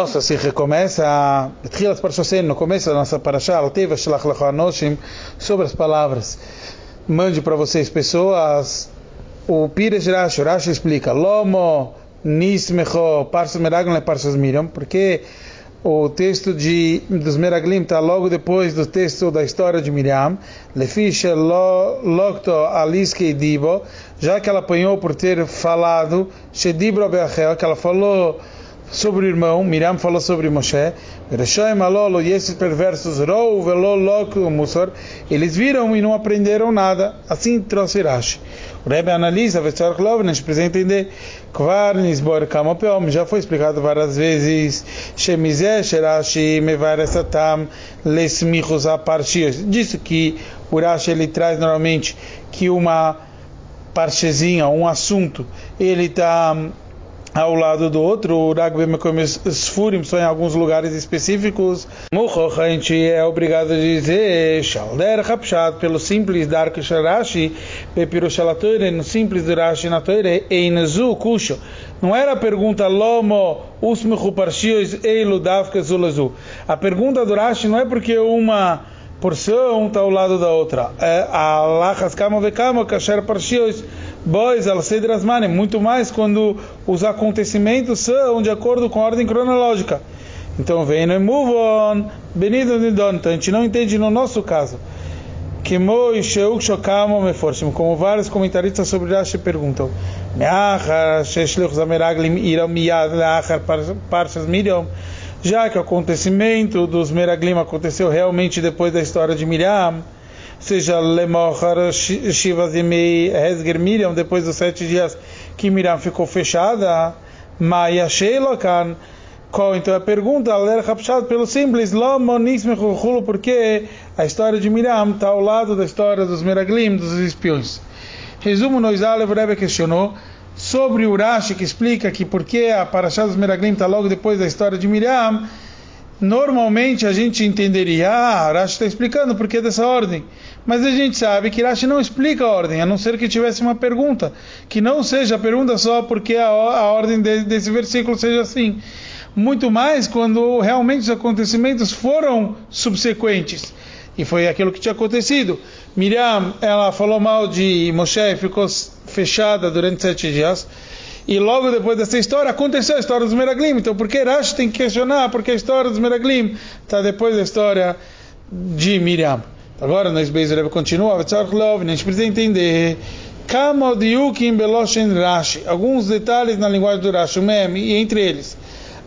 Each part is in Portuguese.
Nossa, se recomeça Betchilas Parshosem, no começo da nossa Parashá, Alteva Shalach Anoshim, sobre as palavras. Mande para vocês pessoas. O Pires Rashi, Rashi explica, Lomo Nismecho Parshas Meraglim e Parshas Miriam, porque o texto de, dos Meraglim está logo depois do texto da história de Miriam, Lefish Lokto Aliske Dibo, já que ela apanhou por ter falado, Shedibro Beachel, que ela falou sobre o irmão, Miriam falou sobre Moshe, e esses perversos, eles viram e não aprenderam nada. Assim trouxe Rashi. O Rebbe analisa, entender. Já foi explicado várias vezes. Disso que o Rashi ele traz normalmente que uma parchezinha, um assunto, ele está ao lado do outro, o Ragbe Sfurim só em alguns lugares específicos. Muchoch, a gente é obrigado a dizer Shalder Rapshat, pelo simples Dark Sharashi, Pepiroshalatoire, no simples do Rashi na Toire, Einezu Kusho. Não era a pergunta Lomo Usmechu Parshios Eilu Davka Zulazu. A pergunta do Rashi não é porque uma porção está ao lado da outra. É a Lachas Kama Vekama Kasher Parshios Bois, al muito mais quando os acontecimentos são de acordo com a ordem cronológica. Então vem no move on, benido nidon. Então a gente não entende no nosso caso. Como vários comentaristas sobre Rashi perguntam, já que o acontecimento dos Meraglim aconteceu realmente depois da história de Miriam, seja Lemochar Shivas Yemei Hezger Miriam, depois dos sete dias que Miriam ficou fechada, Maya Sheilokan, qual então a pergunta, Aler Rapshat, pelo simples, porque a história de Miriam está ao lado da história dos Meraglim, dos espiões. Resumo, Noizalev Rebbe questionou sobre o Rashi, que explica que porque a Parashá dos Meraglim está logo depois da história de Miriam, normalmente a gente entenderia, ah, Rashi está explicando por que dessa ordem. Mas a gente sabe que Rashi não explica a ordem, a não ser que tivesse uma pergunta, que não seja a pergunta só porque a, a ordem de, desse versículo seja assim. Muito mais quando realmente os acontecimentos foram subsequentes. E foi aquilo que tinha acontecido. Miriam, ela falou mal de Moshe e ficou fechada durante sete dias. E logo depois dessa história, aconteceu a história dos Meraglim. Então, por que Rashi tem que questionar? Porque a história dos Meraglim está depois da história de Miriam. Agora, nós Beis Rebbe continua, a gente precisa entender. Rashi, alguns detalhes na linguagem do Rashi, mem, e entre eles,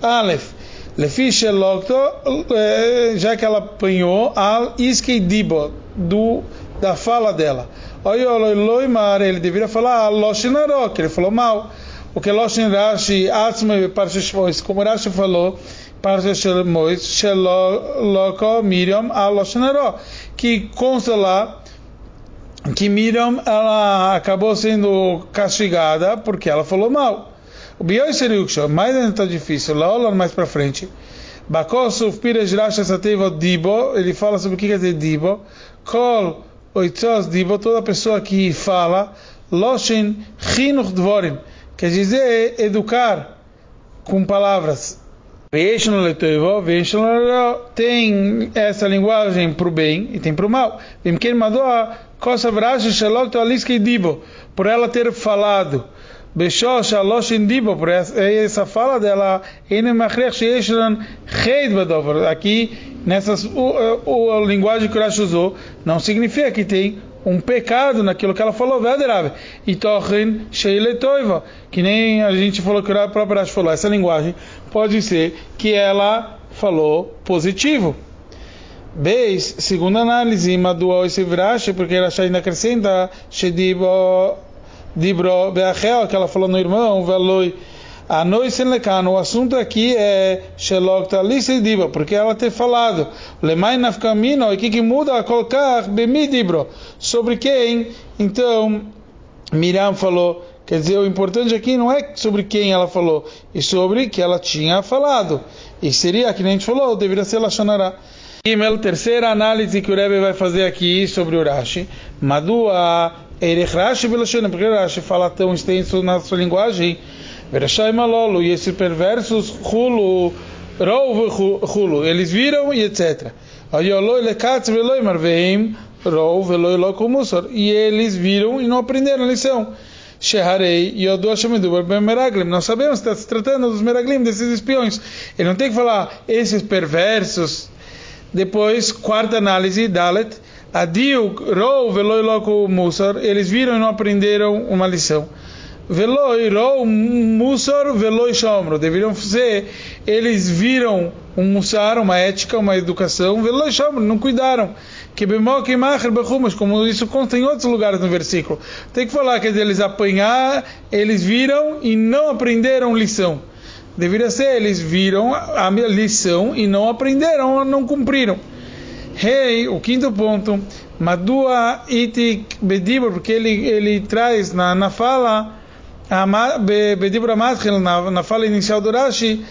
Aleph, Lefish eh, já que ela apanhou, Al Iskei Dibo, do, da fala dela. Loimar, ele deveria falar Loshinaro, que ele falou mal. O que Loshin Rashi, Atzma e Parshashmois, como Rashi falou, Parshashmois, Sheloko Miriam, Al Loshinaro que consta lá que Miriam ela acabou sendo castigada porque ela falou mal. O Bioi Seriuksha, mais ainda está difícil, lá mais para frente. Bakosuf Pires Rasha Sateva Dibo, ele fala sobre o que quer dizer Dibo. Kol Oitzos Dibo, toda pessoa que fala, Loshin Chinuch Dvorim, quer dizer educar com palavras tem essa linguagem para o bem e tem para o mal. Por ela ter falado, por essa fala dela, aqui, nessa a linguagem que o usou, não significa que tem um pecado naquilo que ela falou, e tochen sheiletoiva, que nem a gente falou que o próprio Rashi falou, essa linguagem pode ser que ela falou positivo. Beis, segunda análise, Maduo esse Rashi, porque ela ainda acrescenta, Shedibo Dibro Beachel, que ela falou no irmão, Veloi a Noisenlekan, o assunto aqui é Shelok Talise Dibro, porque ela tem falado, Lemai Nafkamino, o que que muda a colocar Bemidibro, sobre quem? Então, Miriam falou, quer dizer, o importante aqui não é sobre quem ela falou, e sobre que ela tinha falado. E seria, que nem a gente falou, deveria ser Lashonara. a terceira análise que o Rebbe vai fazer aqui sobre o Rashi. Madua Erech Rashi porque o Rashi fala tão extenso na sua linguagem, e esses perversos Hulu Rov Hulu, eles viram e etc. E eles viram e não aprenderam a lição. Sheharei Yodu Hashemedu Meraglim. Nós sabemos que está se tratando dos Meraglim, desses espiões. Ele não tem que falar esses perversos. Depois, quarta análise, Dalet. Adiu, Rou, Veloi Loco Musar. Eles viram e não aprenderam uma lição. Veloi, Rou, Musar, Veloi Shomro. Deveriam ser, eles viram um Musar, uma ética, uma educação. Shomro, não cuidaram que como isso consta em outros lugares no versículo. Tem que falar que eles apanhar, eles viram e não aprenderam lição. Deveria ser, eles viram a lição e não aprenderam, não cumpriram. Rei, hey, o quinto ponto, Madua itik bedibur, porque ele, ele traz na, na fala, bedibur amatchil, na, na fala inicial do Rashi,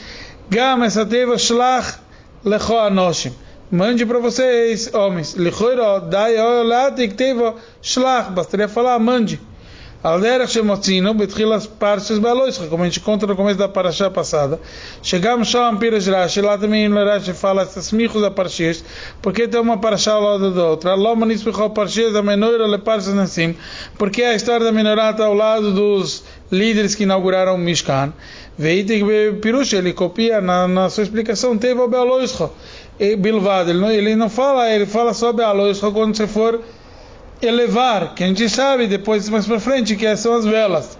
gam esateva shlach lecho anoshim mande para vocês, homens. Lichoiro, dai olatik teva shlach. Bastaria falar, mande. Aldera Shemotzino, Betchilas Parshas Baloischa, como a gente conta no começo da Parashá passada. Chegamos só a Piras Rashi, lá também no Rashi fala essas michos da Parshas, porque tem uma Parashá ao lado da outra. Loma Nispichol Parshas, a Menoira Le Parshas Nassim, porque a história da Menorá está ao lado dos líderes que inauguraram o Mishkan. Veitek Pirush, ele copia na, na sua explicação, teve o Baloischa. Bilvad, ele não, ele não fala, ele fala só quando você for elevar, que a gente sabe depois mais para frente que são as velas.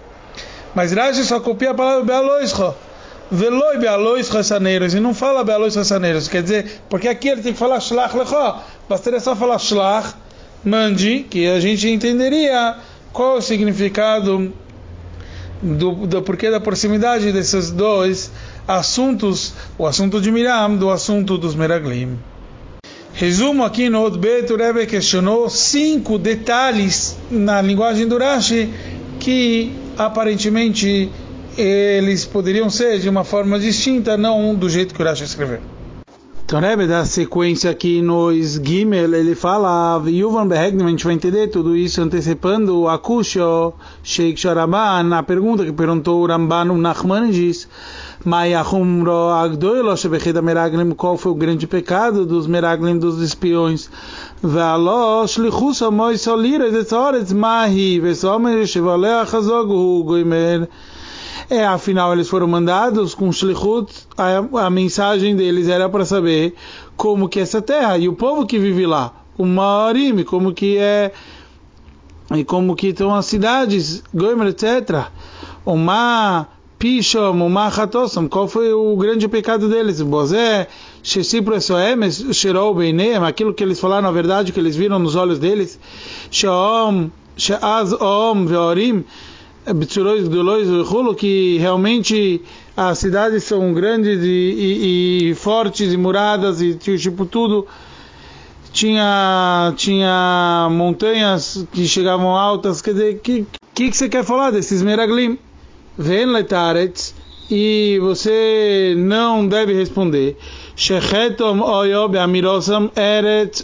Mas Rashi só copia a palavra Bealoischo. Veloi Bealoischo Saneiros. E não fala Bealoischo Saneiros. Quer dizer, porque aqui ele tem que falar Shlach Lecho. Bastaria só falar Shlach, Mandi, que a gente entenderia qual o significado do, do porquê da proximidade desses dois assuntos, o assunto de Miriam do assunto dos Meraglim. Resumo aqui no Odbet, o Rebbe questionou cinco detalhes na linguagem do Rashi que aparentemente eles poderiam ser de uma forma distinta, não do jeito que o Rashi escreveu. Então, Rebbe, da sequência aqui no Gimel, ele fala, Yuvan Behegnim, a gente vai entender tudo isso antecipando o Akusho, Sheikh Sharaban, a pergunta que perguntou o Ramban, o Nachmanides, qual foi o grande pecado dos Meraglim, dos espiões? É, afinal eles foram mandados com shlichut, a, a mensagem deles era para saber como que é essa terra e o povo que vive lá, o Maorim, como que é e como que estão as cidades, Goimer, etc. Uma Pishom, uma Hatosom, qual foi o grande pecado deles? Bozé, Shesipro Esoemes, Shirou Beinem, aquilo que eles falaram, a verdade que eles viram nos olhos deles, Sheom, Sheaz Om Veorim, Bitsurois Gdolois Hulo, que realmente as cidades são grandes e, e, e fortes e muradas e tipo tudo. Tinha tinha montanhas que chegavam altas. Quer dizer que que, que você quer falar desses meraglim vem letaretz e você não deve responder Shechetom oyob amirosam eretz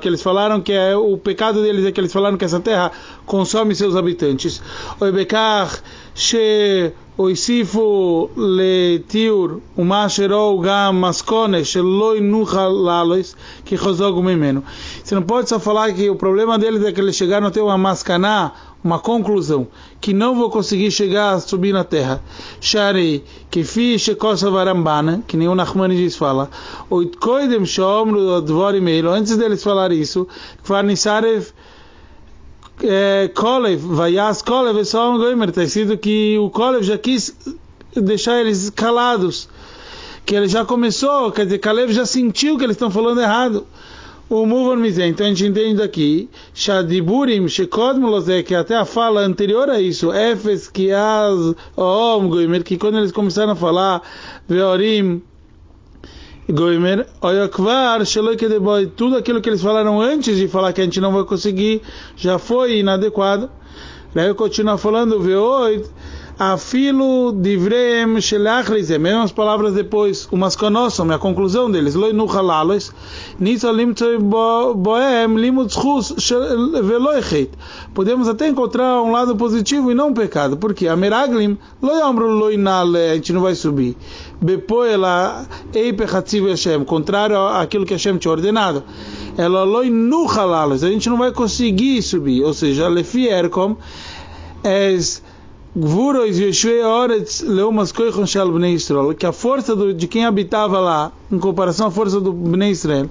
que eles falaram que é o pecado deles é que eles falaram que essa terra consome seus habitantes. Oibekach she oisifu letiur uma sherou gam maskone sheloi nucha lalois que chozog mimeno. Você não pode só falar que o problema deles é que eles chegaram a ter uma mascaná uma conclusão, que não vou conseguir chegar a subir na terra. Sharei, que fiz coisa varambana, que nem o Nachmanides fala, oit koidem shomru dvorim eilo, antes deles falar isso, kvarnisarev é, Kolev, Vayas Kolev, é só um goimer, está escrito que o Kolev já quis deixar eles calados, que ele já começou, quer dizer, Kalev já sentiu que eles estão falando errado o Muvan Mizé. Então a gente entende aqui, Shadiburim, Shekodmulozé, que até a fala anterior a isso, Efes, Kiaz, Om, Goimer, que quando eles começaram a falar, Veorim, Goimer, Oyakvar, Shelokedeboy, tudo aquilo que eles falaram antes de falar que a gente não vai conseguir, já foi inadequado. Daí eu continuo falando, Veoit, Afilo divrem shelachrizem, mesmas palavras depois, umas conosam, a conclusão deles, loi nu halalos, nisso limtoi boem limut chus veloichet. Podemos até encontrar um lado positivo e não um pecado, porque a meraglim, loi amru loi nale, a gente não vai subir. Bepo ela eipe hatziv Hashem, contrário àquilo que Hashem tinha ordenado. Ela loi nu halalos, a gente não vai conseguir subir, ou seja, lefi erkom, que a força do, de quem habitava lá, em comparação à força do Bnei Israel.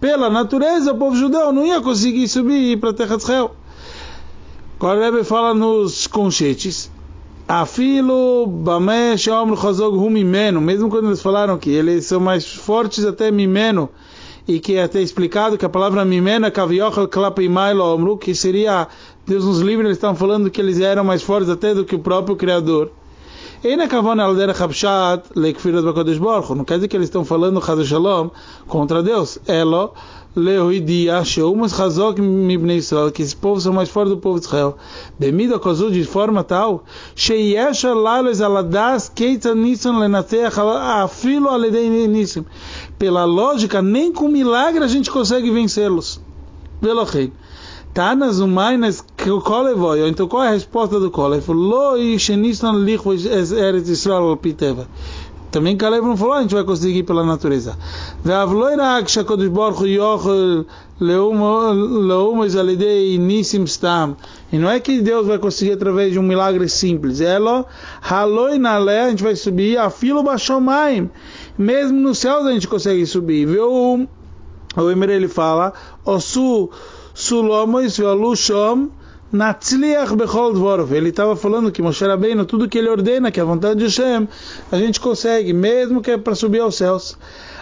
Pela natureza, o povo judeu não ia conseguir subir para a terra de Israel. Agora o Rebbe fala nos conchetes. Afilo Bameh Shomro Chazog Hu Mimeno, mesmo quando eles falaram que eles são mais fortes até Mimeno, e que é até explicado que a palavra mimena kaviochel klapimailo omru, que seria, Deus nos livre, eles estão falando que eles eram mais fortes até do que o próprio Criador. Não quer dizer que eles estão falando shalom contra Deus. Elo leoidia sheumas chazok mibnei Israel, que esse povo são mais fortes do povo de Israel. Bemida kozu de forma tal, sheyesha lales aladas keita nisan lenatech afilo aledei nisim. Pela lógica, nem com milagre a gente consegue vencê-los. Velochei. Tanas umainas kolevoy. Então qual é a resposta do Kolev? Lo ishenistan lichvos eretz Israel piteva. Também Caleb não falou, a gente vai conseguir pela natureza. E não é que Deus vai conseguir através de um milagre simples. Elo, haloi na a gente vai subir, a filo bashomaim. Mesmo no céu a gente consegue subir. Viu? O Emer ele fala, osu sulomois veolushom Natzliach bechol dvorov. Ele estava falando que Moshe Rabbeinu, tudo que ele ordena, que é a vontade de Hashem, a gente consegue, mesmo que é para subir aos céus.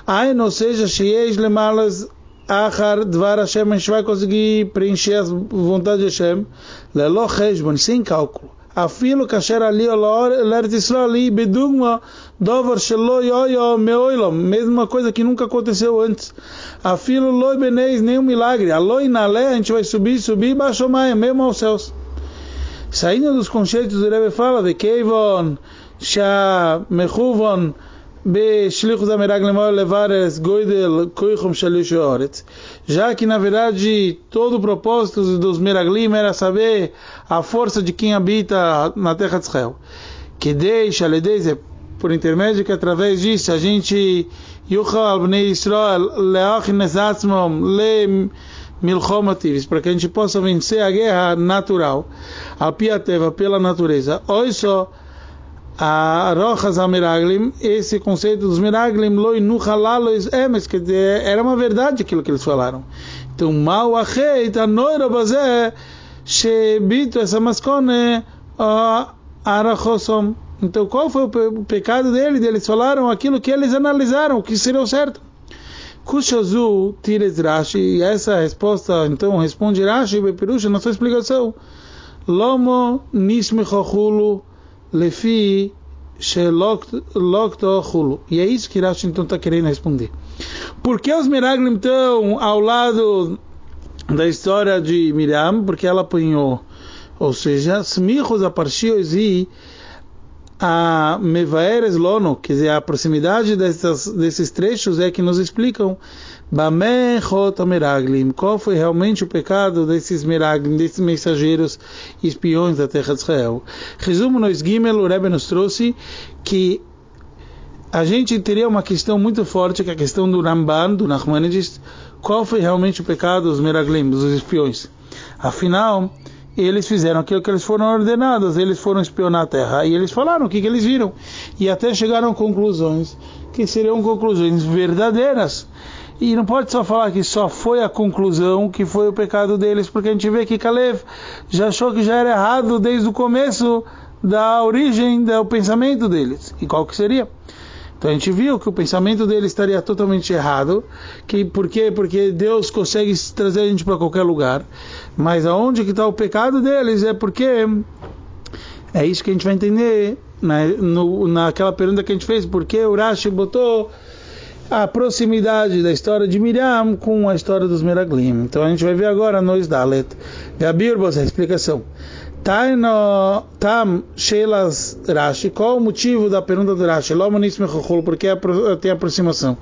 Ai, não seja, sheish lemalas achar dvar Hashem, a gente vai conseguir preencher a vontade de Hashem, lelo cheshbon, sem cálculo. אפילו כאשר עליו לארץ ישראל היא בדוגמה דבר שלא היה מעולם, mesma coisa que nunca aconteceu antes. Afilo loi beneis, nenhum milagre. A loi na lei, a gente vai subir, subir, baixo mais, mesmo aos céus. Saindo dos conceitos, o Rebbe fala de Keivon, Shah, Mechuvon, Levar. Já que, na verdade, todo o propósito dos Miraglim era saber a força de quem habita na terra de Israel. Que deixa, ledeze, por intermédio que através disso a gente Israel le para que a gente possa vencer a guerra natural, a piateva, pela natureza. Olha só, a Rojas Amiraglim, esse conceito dos Miraglim, loi nuhalalois emes, que era uma verdade aquilo que eles falaram. Então, mal acheit, a noira bazé, shebito essa mascone, arachosom. Então, qual foi o pecado dele? Eles falaram aquilo que eles analisaram, o que seria o certo. Kushazu tires Rashi, e essa resposta, então, responde Rashi, Bepirusha, na sua explicação. Lomo nismechochulu lefi shelokto. E é isso que Rashi então está querendo responder. Por que os Miraglim estão ao lado da história de Miriam? Porque ela apanhou, ou seja, smichos a parchios e a Mevaeres Lono, quer dizer, a proximidade dessas, desses trechos é que nos explicam Meraglim, qual foi realmente o pecado desses Meraglim, desses mensageiros espiões da terra de Israel. Resumo no Gimel, o Rebbe nos trouxe que a gente teria uma questão muito forte, que é a questão do Ramban, do Nachmanides, qual foi realmente o pecado dos Meraglim, dos espiões. Afinal, eles fizeram aquilo que eles foram ordenados, eles foram espionar a terra, e eles falaram o que, que eles viram, e até chegaram a conclusões que seriam conclusões verdadeiras. E não pode só falar que só foi a conclusão que foi o pecado deles, porque a gente vê que Caleb já achou que já era errado desde o começo da origem do pensamento deles. E qual que seria? Então a gente viu que o pensamento dele estaria totalmente errado. Que por quê? Porque Deus consegue trazer a gente para qualquer lugar. Mas aonde que está o pecado deles? É porque é isso que a gente vai entender na, no, naquela pergunta que a gente fez. Por que o Rashi botou a proximidade da história de Miriam com a história dos Meraglim. Então a gente vai ver agora no Isdalet. Gabirbos, a explicação. Tam Sheilas Rashi. Qual o motivo da pergunta do Rashi? Lomonis Mechachol, porque tem aproximação.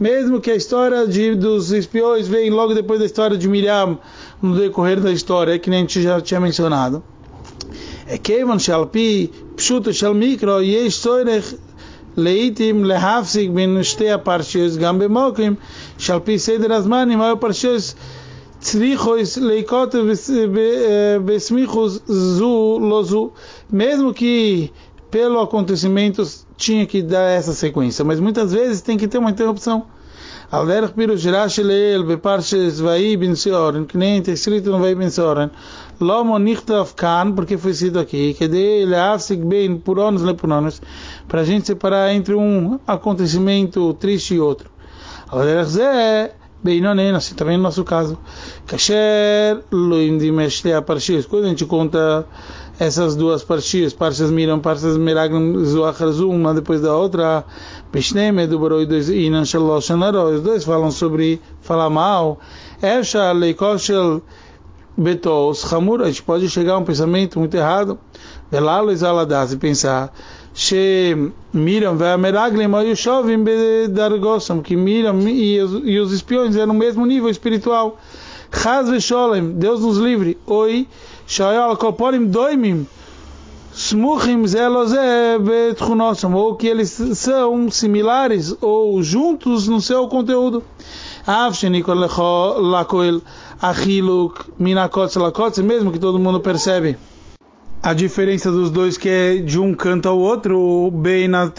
Mesmo que a história de, dos espiões vem logo depois da história de Miriam, no decorrer da história, que nem a gente já tinha mencionado. É כיוון שעל פי פשוטו של מיקרו יש צורך לעיתים להפסיק בין שתי הפרשיות גם במוקים שעל פי סדר הזמנים היו פרשיות צריכוס להיכותב בסמיכוס זו לא זו mesmo que pelo acontecimento tinha que dar essa sequência mas muitas vezes tem que ter uma interrupção על דרך פירוש רש"י לעיל בפרשס ויהי בן סיורן, que nem está escrito no Vai Ben Sioren, Lomo Nichtav Khan, porque foi sido aqui, que dele Afsik Ben Puronos Lepuronos, né, para a gente separar entre um acontecimento triste e outro. Beinonen, assim também no nosso caso. Kasher Loim a partir quando a gente conta essas duas partidas, partes miram, partes miragram, zoachas uma depois da outra, Bishneme, Dubaroi, dois, Inan, Shalosh, Anaró, os dois falam sobre, falar mal, Efshal, Leikoshel, Betos Hamur, a gente pode chegar a um pensamento muito errado, Velalo Izaladas, e pensar, She Miriam vai a Meraglim, Yushovim Bedargossam, que Miriam e os espiões eram no mesmo nível espiritual. Chaz Vesholem, Deus nos livre. Oi, Shayal Koporim Doimim, Smuchim Zelozé Betchunossam, ou que eles são similares ou juntos no seu conteúdo. Avshenikol Lakoel Achiluk Minakotz Lakotz, mesmo que todo mundo percebe a diferença dos dois que é de um canto ao outro, bem na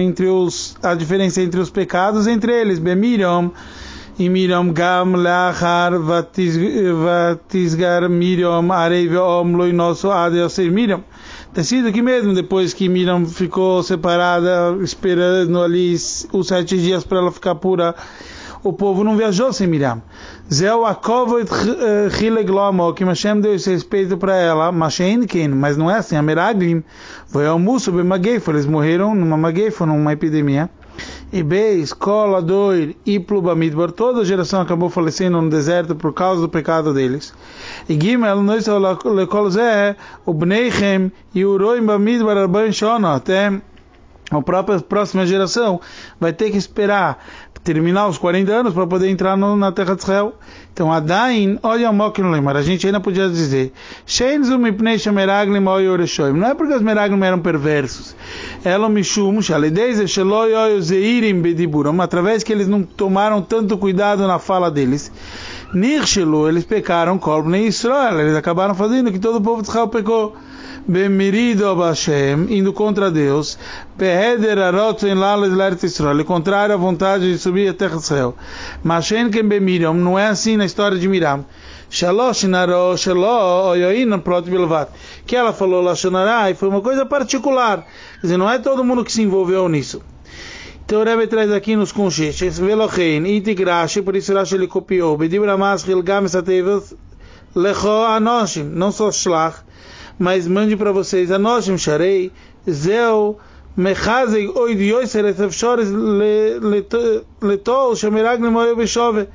entre os a diferença entre os pecados entre eles, Bemiriam e Miriam Gam Lachar Vatisgar Miriam Arei Veom Loinoso Adeoser Miriam. Tecido que mesmo depois que Miriam ficou separada, esperando ali os sete dias para ela ficar pura, o povo não viajou sem Miriam. Zeu Akovot Chileglomo, que Hashem deu esse respeito para ela, mas não é assim. A Meraglim foi ao Musso, Bemagefo, eles morreram numa Magefo, numa epidemia. E B, escola, doir e plubamidbar, toda a geração acabou falecendo no deserto por causa do pecado deles. E Gimel, nós lekol zé, o Bneichem e o Roim bamidbar arban shona, até a própria próxima geração vai ter que esperar terminar os 40 anos para poder entrar no, na terra de Israel. Então, Adain, olha o Mok no Lemar, a gente ainda podia dizer, não é porque os Meraglim eram perversos, através que eles não tomaram tanto cuidado na fala deles, eles pecaram, Israel, eles acabaram fazendo que todo o povo de Israel pecou. Bemirido Hashem, indo contra Deus, Beheder Arotzen Lales Leret Israel, contrário à vontade de subir a terra do céu. Mashen Ken Bemiriam, não é assim na história de Miriam. Shalosh Naro Shalo Oyoin Prot Bilvat. Que ela falou Lashonará e foi uma coisa particular. Quer dizer, não é todo mundo que se envolveu nisso. Então o Rebbe traz aqui nos conchetes, Velochein, Itigrashi, por isso Rashi ele copiou, Bedibra Maschil Gam Satevet, Lecho Anoshim, não só Shlach, mas mande para vocês anoshim sharei zeu mechazeg oid yoser et afshores letol shamerag nemoyo beshove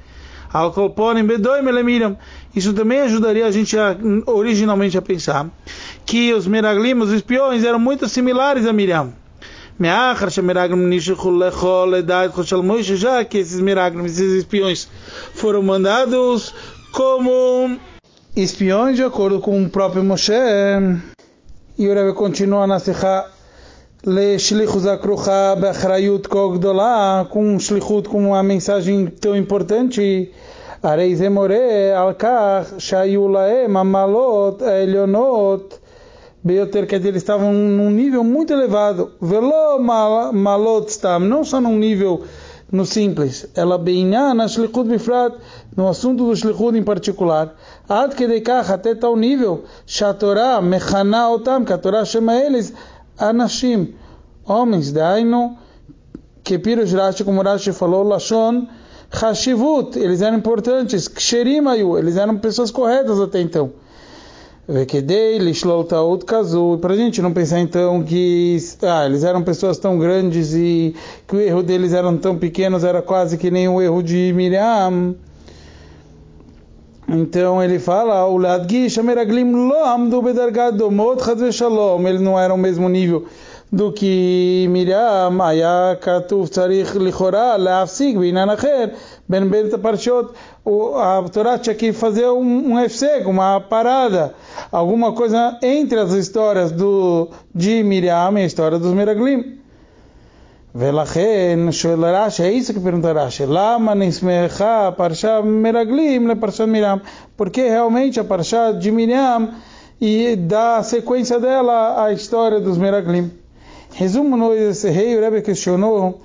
al kolponim bedoim elemiram isso também ajudaria a gente a, originalmente a pensar que os meraglim, os espiões, eram muito similares a Miriam. Já que esses meraglim, esses espiões foram mandados como espiões de acordo com o próprio Moshe. E o Rebbe continua na Sikha לשליחוס הכרוכה באחריות כה גדולה, com שליחות, com uma mensagem tão importante. הרי זה מורה על כך שהיו להם המעלות העליונות ביותר, quer dizer, eles estavam num nível muito elevado. ולא מעלות סתם, não só num nível no simples, ela beinha na shlichut bifrat, no assunto do shlichut em particular, ad que dekach, até tal nível, shatorá mechana otam, que a Torá chama eles anashim, homens, daino, que pirush Rashi, como Rashi falou, lashon, chashivut, eles eram importantes, ksherim ayu, eles eram pessoas corretas até então. E para a gente não pensar então que ah, eles eram pessoas tão grandes e que o erro deles eram tão pequenos, era quase que nem o erro de Miriam. Então ele fala, o Ladgish Ameraglim Loam do Bedargad Domot Shalom. Eles não eram o mesmo nível do que Miriam, Ayakatuf Tzarich Lichorá, Lafsig, Binanacher. בעניין אחר בין בין הפרשות, a Torá tinha que fazer um, um efsego, uma parada, alguma coisa entre as histórias do, de Miriam e a história dos Meraglim. ולכן שואל רש"י, é isso que pergunta Rashi, lama נסמכה פרשה מרגלים לפרשת מiriam, porque realmente a parasha de Miriam e dá sequência dela à história dos Meraglim. Resumo nesse rei, o Rebbe questionou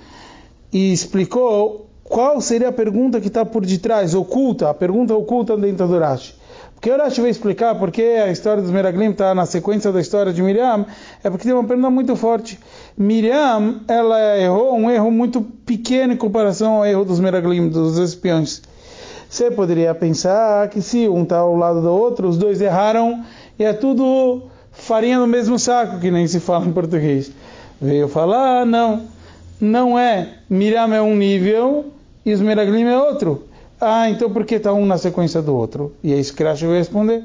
e explicou qual seria a pergunta que está por detrás, oculta, a pergunta oculta dentro do Rashi. Porque o Rashi vai explicar porque a história dos Meraglim está na sequência da história de Miriam, é porque tem uma pergunta muito forte. Miriam, ela errou um erro muito pequeno em comparação ao erro dos Meraglim, dos espiões. Você poderia pensar que se um está ao lado do outro, os dois erraram e é tudo farinha no mesmo saco, que nem se fala em português. Veio falar, ah, não, não é. Miriam é um nível e os Meraglim é outro. Ah, então por que está um na sequência do outro? E é isso que Rashi vai responder.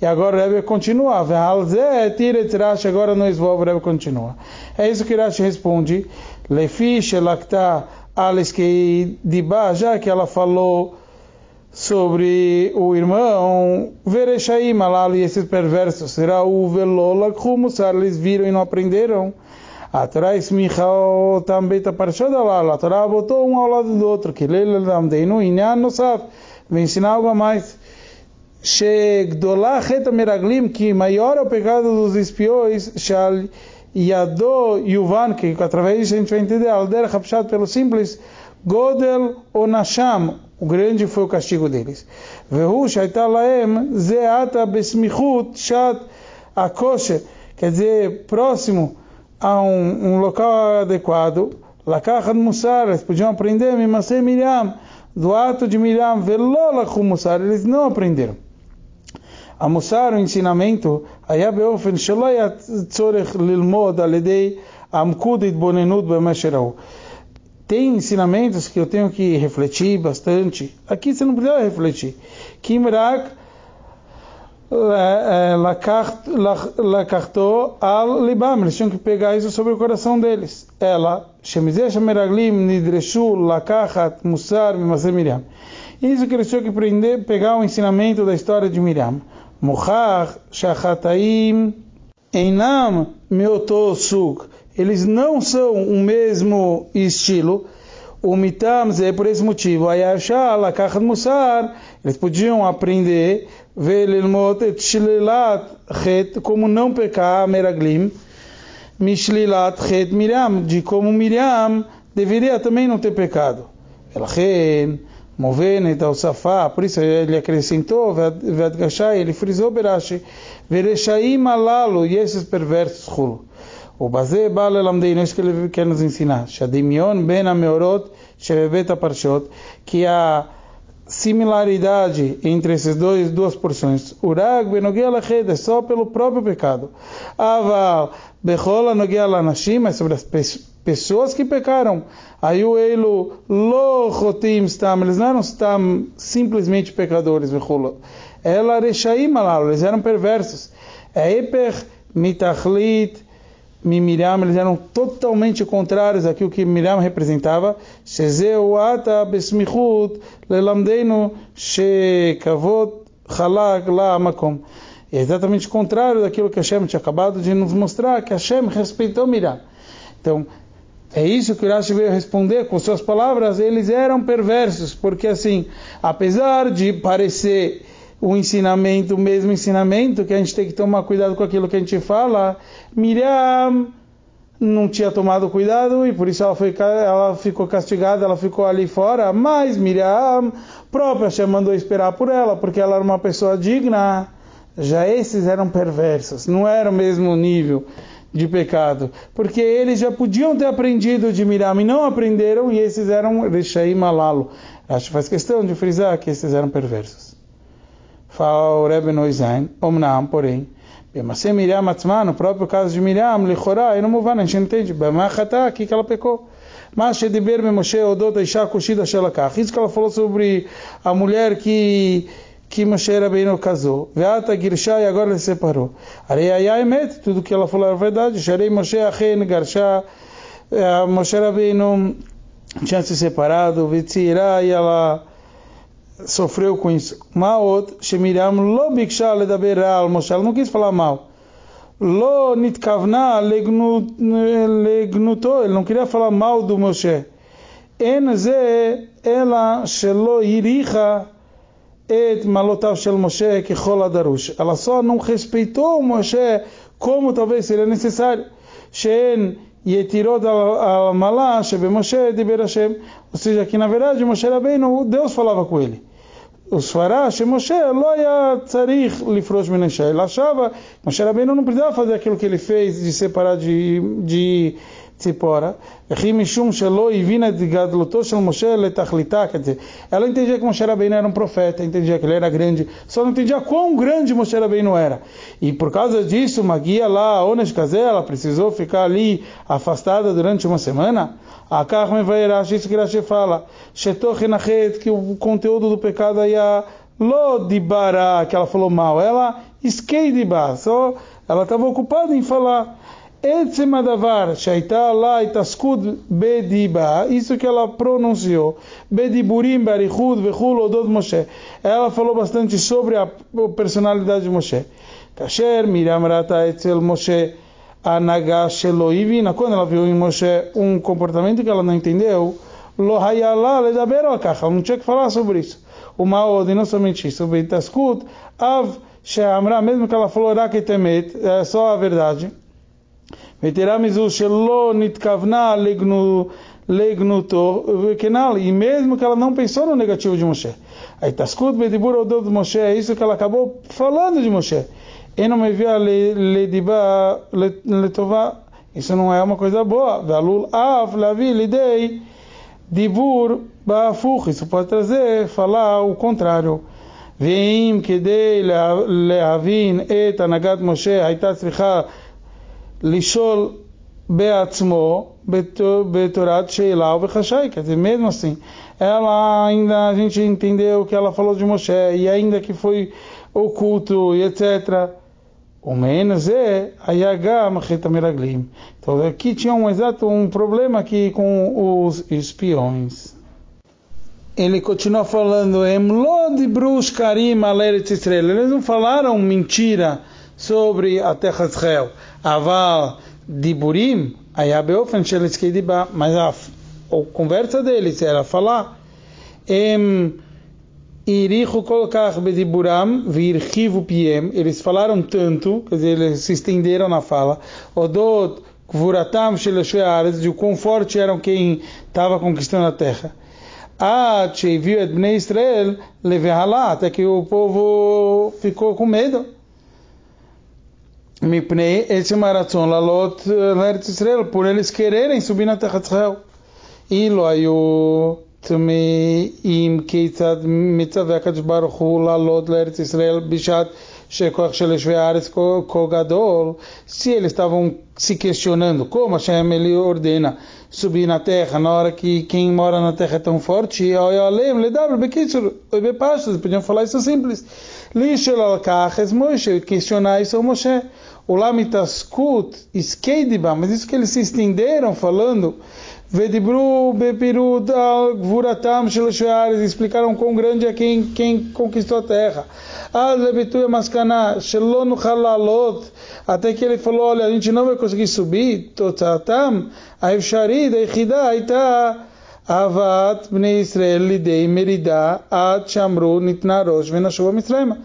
E agora o Rebbe continua. Agora no Esvov o Rebbe continua. É isso que Rashi responde. Lefish elakta que já que ela falou sobre o irmão Verechaim Malalo e esses perversos. Será o Velola Kumusar, eles viram e não aprenderam. A Torá esmicha também está parecendo lá. A Torá botou um ao lado do outro. Que lele damdeinu inyan não sabe. Vem ensinar algo mais. שגדולה חטא המרגלים, כי maior é o pecado dos espiões, שעל ידו יובן, que através disso a gente vai entender, al derech הפשט pelo simples, גודל או נשם, o grande foi o castigo deles. והוא שהייתה להם, זה עתה בסמיכות שעת הכושר, quer dizer, próximo a um, um local adequado, Lakachan Musar, eles podiam aprender Mimase assim Miriam, do ato de Miriam, Velolachum Musar, eles não aprenderam. A Musar, o ensinamento, a Ayabeofen Shalayat Tzorech Lilmod Aledei Amkud Itbonenud Bemesherau. Tem ensinamentos que eu tenho que refletir bastante. Aqui você não precisa refletir. Kimrak lakachto al libam. Eles tinham que pegar isso sobre o coração deles. Ela, shemizeh shemeraglim nidreshu lakachat musar mimaseh Miriam. Isso que eles tinham que aprender, pegar o ensinamento da história de Miriam. Muchach shachataim einam meoto suk. Eles não são o mesmo estilo. O mitam é por esse motivo. Ayashah lakachat musar. Eles podiam aprender como não pecar meraglim. Mishlilat chet Miriam, de como Miriam deveria também não ter pecado. Elchen Movenet ao Safá, por isso ele acrescentou, Vedgashai, ele frisou Berashi, Vereshaim alalo, e esses perversos Hulu. O Bazé Bala Lamdein, isso que ele quer nos ensinar, Shadimion Ben Ameorot, Shebebet Parshot, que a similaridade entre essas dois, duas porções. Urag Benogel Ached é só pelo próprio pecado. Aval Bechola Nogel Anashim é sobre as pessoas que pecaram. Aí o Eilu Lochotim Stam, eles não eram Stam simplesmente pecadores, Bechola. Ela Rechaim eles eram perversos. Eper Mitachlit Miriam, eles eram totalmente contrários àquilo que Miriam representava. Ata. É exatamente contrário daquilo que Hashem tinha acabado de nos mostrar, que Hashem respeitou Miriam. Então, é isso que o Rashi veio responder com suas palavras, eles eram perversos, porque assim, apesar de parecer o ensinamento, o mesmo ensinamento, que a gente tem que tomar cuidado com aquilo que a gente fala. Miriam não tinha tomado cuidado e por isso ela, foi, ela ficou castigada, ela ficou ali fora. Mas Miriam própria já mandou esperar por ela, porque ela era uma pessoa digna. Já esses eram perversos, não era o mesmo nível de pecado, porque eles já podiam ter aprendido de Miriam e não aprenderam, e esses eram Rechaim Malalo. Acho que faz questão de frisar que esses eram perversos. Fala o Rebbe Noizain, Omnam, porém, Bemase Miriam Atzman, no próprio caso de Miriam, Lichorá, e não movan, a gente não entende, Bemachatá, o que ela pecou? Mas Shediber Moshe Odot Isha Kushida Shelakach, isso que ela falou sobre a mulher que que Moshe Rabbeinu casou. Veata Girsha e agora ele separou. Arei Ayaemet, tudo que ela falou é verdade. Sharei Moshe Achen Garsha, Moshe Rabbeinu tinha se separado, Vitzira e ela sofreu com isso. Maot, Shemiriam lo biksha ledaber al Moshe, ela não quis falar mal. Lo nitkavna legnuto, ele não queria falar mal do Moshe. En ze ela shelo iricha et malotav shel Moshe kechol adarush. Ela só não respeitou o Moshe como talvez seria necessário. Shen yetirot al malá shebe Moshe diber Hashem. Ou seja, que na verdade Moshe Rabbeinu, Deus falava com ele o Svará, Moshe, Loia Tzarich Lifrosh Menashe. Ele achava que Moshe Rabbeinu não precisava fazer aquilo que ele fez de separar de, de ציפורה, וכי משום שלא הבינה את גדלותו של משה לתכליתה, quer dizer, ela entendia que Moshe Rabbeinu era um profeta, entendia que ele era grande, só não entendia quão grande Moshe Rabbeinu era. E por causa disso, uma guia lá, Onesh Kazé, ela precisou ficar ali afastada durante uma semana. A Karme Vairash, isso que Rashi fala, Shetochenachet, que o conteúdo do pecado aí é Lo Dibara, que ela falou mal, ela Skeidiba, só ela estava ocupada em falar. Etzem adavar, shaita lá itaskud bediba, isso que ela pronunciou, bediburim barichud vechul odot Moshe. Ela falou bastante sobre a personalidade de Moshe. Kasher Miriam rata etzel Moshe anagá sheloivina, quando ela viu em Moshe um comportamento que ela não entendeu, lohayalá ledaber alkach, ela não tinha que falar sobre isso. O Maod, e não somente isso, beitaskud av sheamra, mesmo que ela falou raketemet, é só a verdade. יתרה מזו שלא נתכוונה לגנותו וכנ"ל, e mesmo que ela não pensou no negativo de Moshe. ההתעסקות בדיבור אודות משה, é isso que ela acabou falando de Moshe. אינו מביא לדיבה לטובה, isso não é uma coisa boa. ועלול אף להביא לידי דיבור בהפוך, isso pode trazer, falar o contrário. ואם כדי להבין את הנהגת משה הייתה צריכה Lixol Beatzmo Betorat Sheilau Bechashai, quer dizer, mesmo assim, ela ainda, a gente entendeu que ela falou de Moshe, e ainda que foi oculto, e etc., então aqui tinha um exato um problema aqui com os espiões. Ele continua falando, eles não falaram mentira sobre a terra de Israel. Aval diburim, ayabeofen shelitskeidiba, mas a, a conversa deles era falar. Em, Irichu kolkach bediburam virchivu piem. Eles falaram tanto, quer dizer, eles se estenderam na fala. Odot kvuratam sheleshuares, de quão forte eram quem estava conquistando a terra. At sheiviu et bnei Israel levehalat, até que o povo ficou com medo. Mipnei, esse maraton lalot Eretz Israel, por eles quererem subir na terra de Israel. E lo ayu tmeim keitzad mitzad vekadosh baruch hu lalot Eretz Israel bishat shekoach shel yeshvei haaretz kogadol. Se eles estavam se questionando como Hashem ele ordena subir na terra na hora que quem mora na terra é tão forte, ayu lembra, dá bekitzur, be bepastas, podiam falar isso simples. Lishel al-kach es Moshe, questionar isso ao Moshe o Lamitaskut, Skeidiba, mas isso que eles se estenderam falando, Vedibru Bepiru Dal Gvuratam Sheloshares, explicaram quão grande é quem, quem conquistou a terra. Alebetuya Maskana, Shelonu Halalot, até que ele falou: olha, a gente não vai conseguir subir, Totatam, Aivshari, Deichida, Aita. Avat Bnei Israel Lidei Merida Ad Shamru Nitnarosh Venashua Mitzrayma.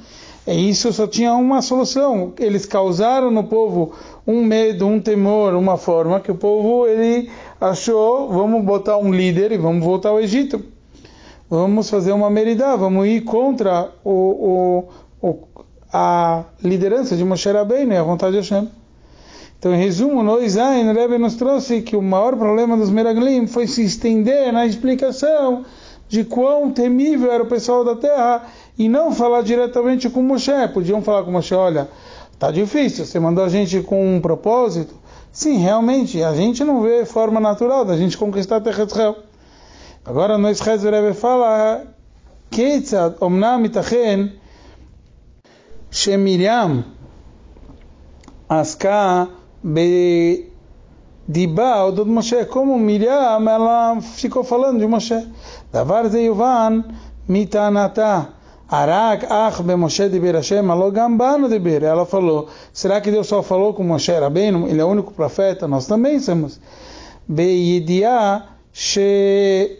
E isso só tinha uma solução. Eles causaram no povo um medo, um temor, uma forma que o povo ele achou, vamos botar um líder e vamos voltar ao Egito. Vamos fazer uma meridá, vamos ir contra o, o, o, a liderança de Moshe e a vontade de Hashem. Então, em resumo, no Isain, Rebbe nos trouxe que o maior problema dos Meraglim foi se estender na explicação de quão temível era o pessoal da terra e não falar diretamente com Moshe. Podiam falar com Moshe, olha, tá difícil, você mandou a gente com um propósito. Sim, realmente, a gente não vê forma natural da gente conquistar a terra de Israel. Agora, no Israel, Rebbe fala, כיצד אמנם ייתכן שמרים עסקה בדיבה אודות משה, como Miriam ela ficou falando de Moshe. דבר זה יובן מטענתה. Arak, Ach, Bemoshe, Dibir Hashem, Alô, Gambano, Dibir. Ela falou, será que Deus só falou com Moshe Rabbeinu? Ele é o único profeta? Nós também somos. Be Beidiá, She...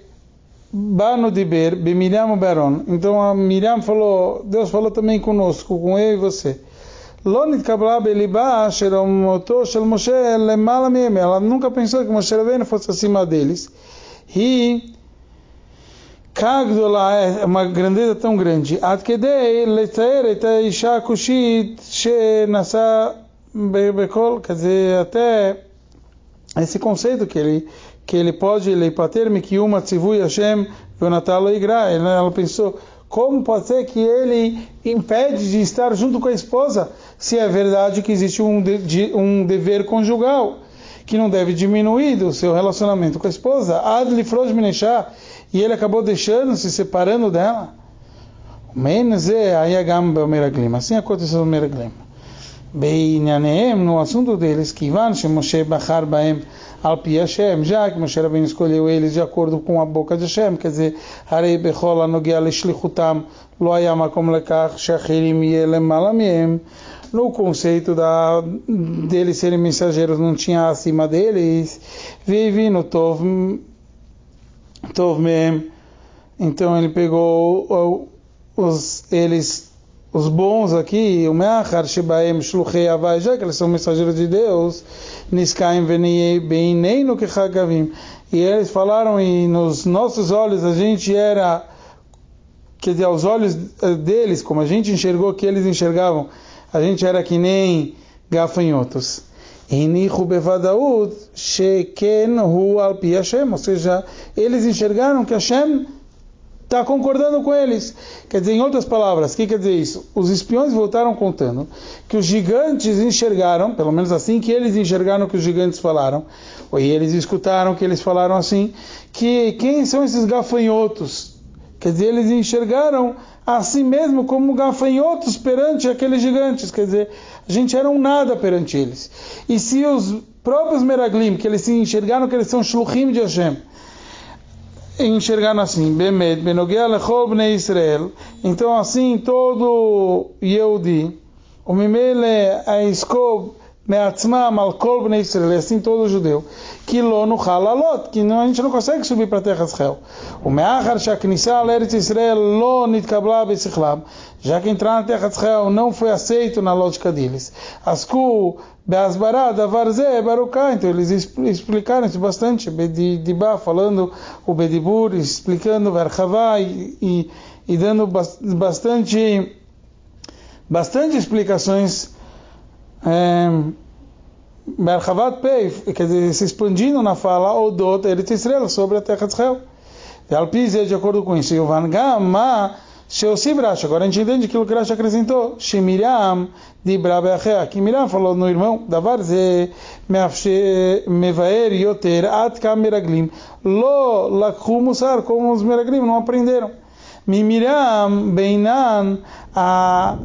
Bano Diber, Bemiriam Baron. Então a Miriam falou, Deus falou também conosco, com eu e você. Lonit Kablab Elibá, Sheromoto, Shel Moshe, Lemala Miem. Ela nunca pensou que Moshe Rabbeinu fosse acima deles. E Kagdola é uma grandeza tão grande. Ad kedei letzaer et isha kushit shenasa bekol, quer dizer, até esse conceito que ele que ele pode leipater-me que uma tzivui Hashem v'onatalo igra. Ela pensou, como pode ser que ele impede de estar junto com a esposa, se é verdade que existe um, de, um dever conjugal que não deve diminuir do seu relacionamento com a esposa? Adli mineshah e ele acabou deixando, se separando dela. Assim aconteceu no Meraglim. Beinyaneem, no assunto deles, Kivan, Moshe Bachar Baem, Alpi Hashem, já que Moshe Rabbeinu escolheu eles de acordo com a boca de Hashem, quer dizer, Harei Bechol Anogia Leshlichutam, Loaya Makom Lekach, Shachirim Yelem Malamiem, no conceito da, deles serem mensageiros não tinha acima deles, vive no Tov Tov. Então ele pegou os, eles, os bons aqui, o Meachar Shebaem Shluchei Avai, já que eles são mensageiros de Deus, Niskaim Veniyei Beineinu Kechagavim. E eles falaram, e nos nossos olhos a gente era, quer dizer, aos olhos deles, como a gente enxergou que eles enxergavam, a gente era que nem gafanhotos. Enichu bevadaut sheken hu Hashem, ou seja, eles enxergaram que Hashem está concordando com eles. Quer dizer, em outras palavras, o que quer dizer isso? Os espiões voltaram contando que os gigantes enxergaram, pelo menos assim que eles enxergaram que os gigantes falaram, ou eles escutaram que eles falaram assim, que quem são esses gafanhotos? Quer dizer, eles enxergaram a si mesmo como gafanhotos perante aqueles gigantes. Quer dizer, a gente era um nada perante eles. E se os próprios Meraglim, que eles se enxergaram que eles são shluchim de Hashem, enxergaram assim, Bemed, Benogel, Bnei Israel, então assim todo Yehudi, o Mimele, a Iskob, Meatzmam, al Kol, Bnei Israel, assim todo judeu, que lo no halalot, que a gente não consegue subir para a terra de Israel. O Meachar, Shaknissa, Eretz Israel, lo nitkabla besichlam, já que entrar na terra de Israel não foi aceito na lógica deles. Asku, Beasbará, Davarze, Baruká, então eles explicaram isso bastante, Bedibá falando o Bedibur, explicando Verchavá e, e, e dando bastante, bastante explicações. É, Merchavat Pei, quer dizer, se expandindo na fala Odot Eretz Israel, sobre a terra de Israel. E Alpiz de acordo com isso. Yovan Gama, Sheosiv Rashi, agora a gente entende aquilo que Rashi acrescentou. Shemiriam, de Brabeachea, que Miriam falou no irmão, Davar Ze, Mevaer Yoter, Atka Meraglim, Lo Lakhu Musar, como os Meraglim não aprenderam. Miriam, Beinan, a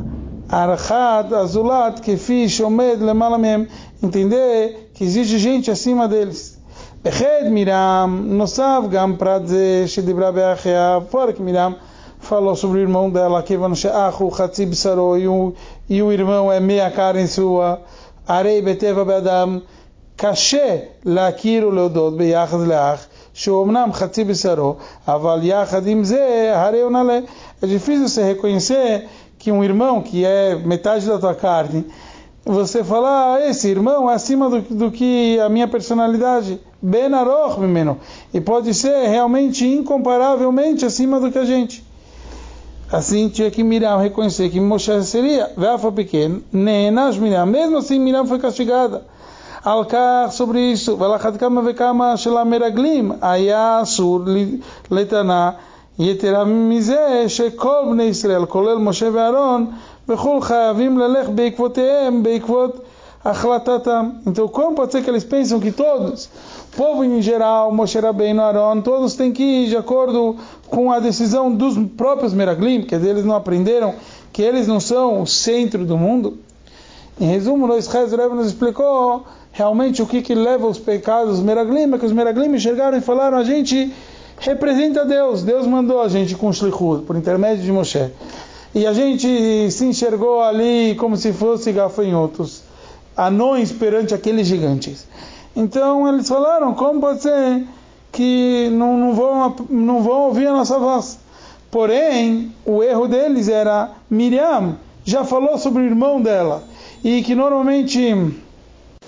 Archat, Azulat, Kefi, Shomed, Lemalamem, entender que existe gente acima deles. Beched Miriam, Nosav, Gam Prat Ze, Shedibra Beachea, fora que Miriam falou sobre o irmão dela, que Achu, Hatzib Saro, e o irmão é meia cara em sua, Arei Beteva Bedam, קשה להכיר ולהודות ביחד לאח, שהוא אמנם חצי בשרו, אבל יחד עם זה, הרי הוא נעלה. É difícil você reconhecer que um irmão que é metade da tua carne, você falar, ah, esse irmão é acima do, do que a minha personalidade, ben aroch menino, e pode ser realmente incomparavelmente acima do que a gente. Assim tinha que Miriam reconhecer que Moshe seria, Rafa pequeno, Nenas Miriam, mesmo assim Miriam foi castigada. על כך sobre isso, ועל אחת כמה וכמה של המרגלים היה אסור לטענה יתרה מזה שכל בני ישראל, כולל משה ואהרון, וכל חייבים ללך בעקבותיהם, בעקבות החלטתם. Então, como pode ser que eles pensam que todos, o povo em geral, Moshe Rabbeinu, Aaron, todos têm que ir de acordo com a decisão dos próprios Meraglim, que eles não aprenderam que eles não são o centro do mundo? Em resumo, Lois Rez nos explicou realmente o que, que leva os pecados dos Meraglim, é que os Meraglim chegaram e falaram, a gente representa Deus, Deus mandou a gente com Shlichut, por intermédio de Moshe. E a gente se enxergou ali como se fosse gafanhotos, anões perante aqueles gigantes. Então eles falaram, como pode ser que não, não, vão, não vão ouvir a nossa voz? Porém, o erro deles era Miriam já falou sobre o irmão dela e que normalmente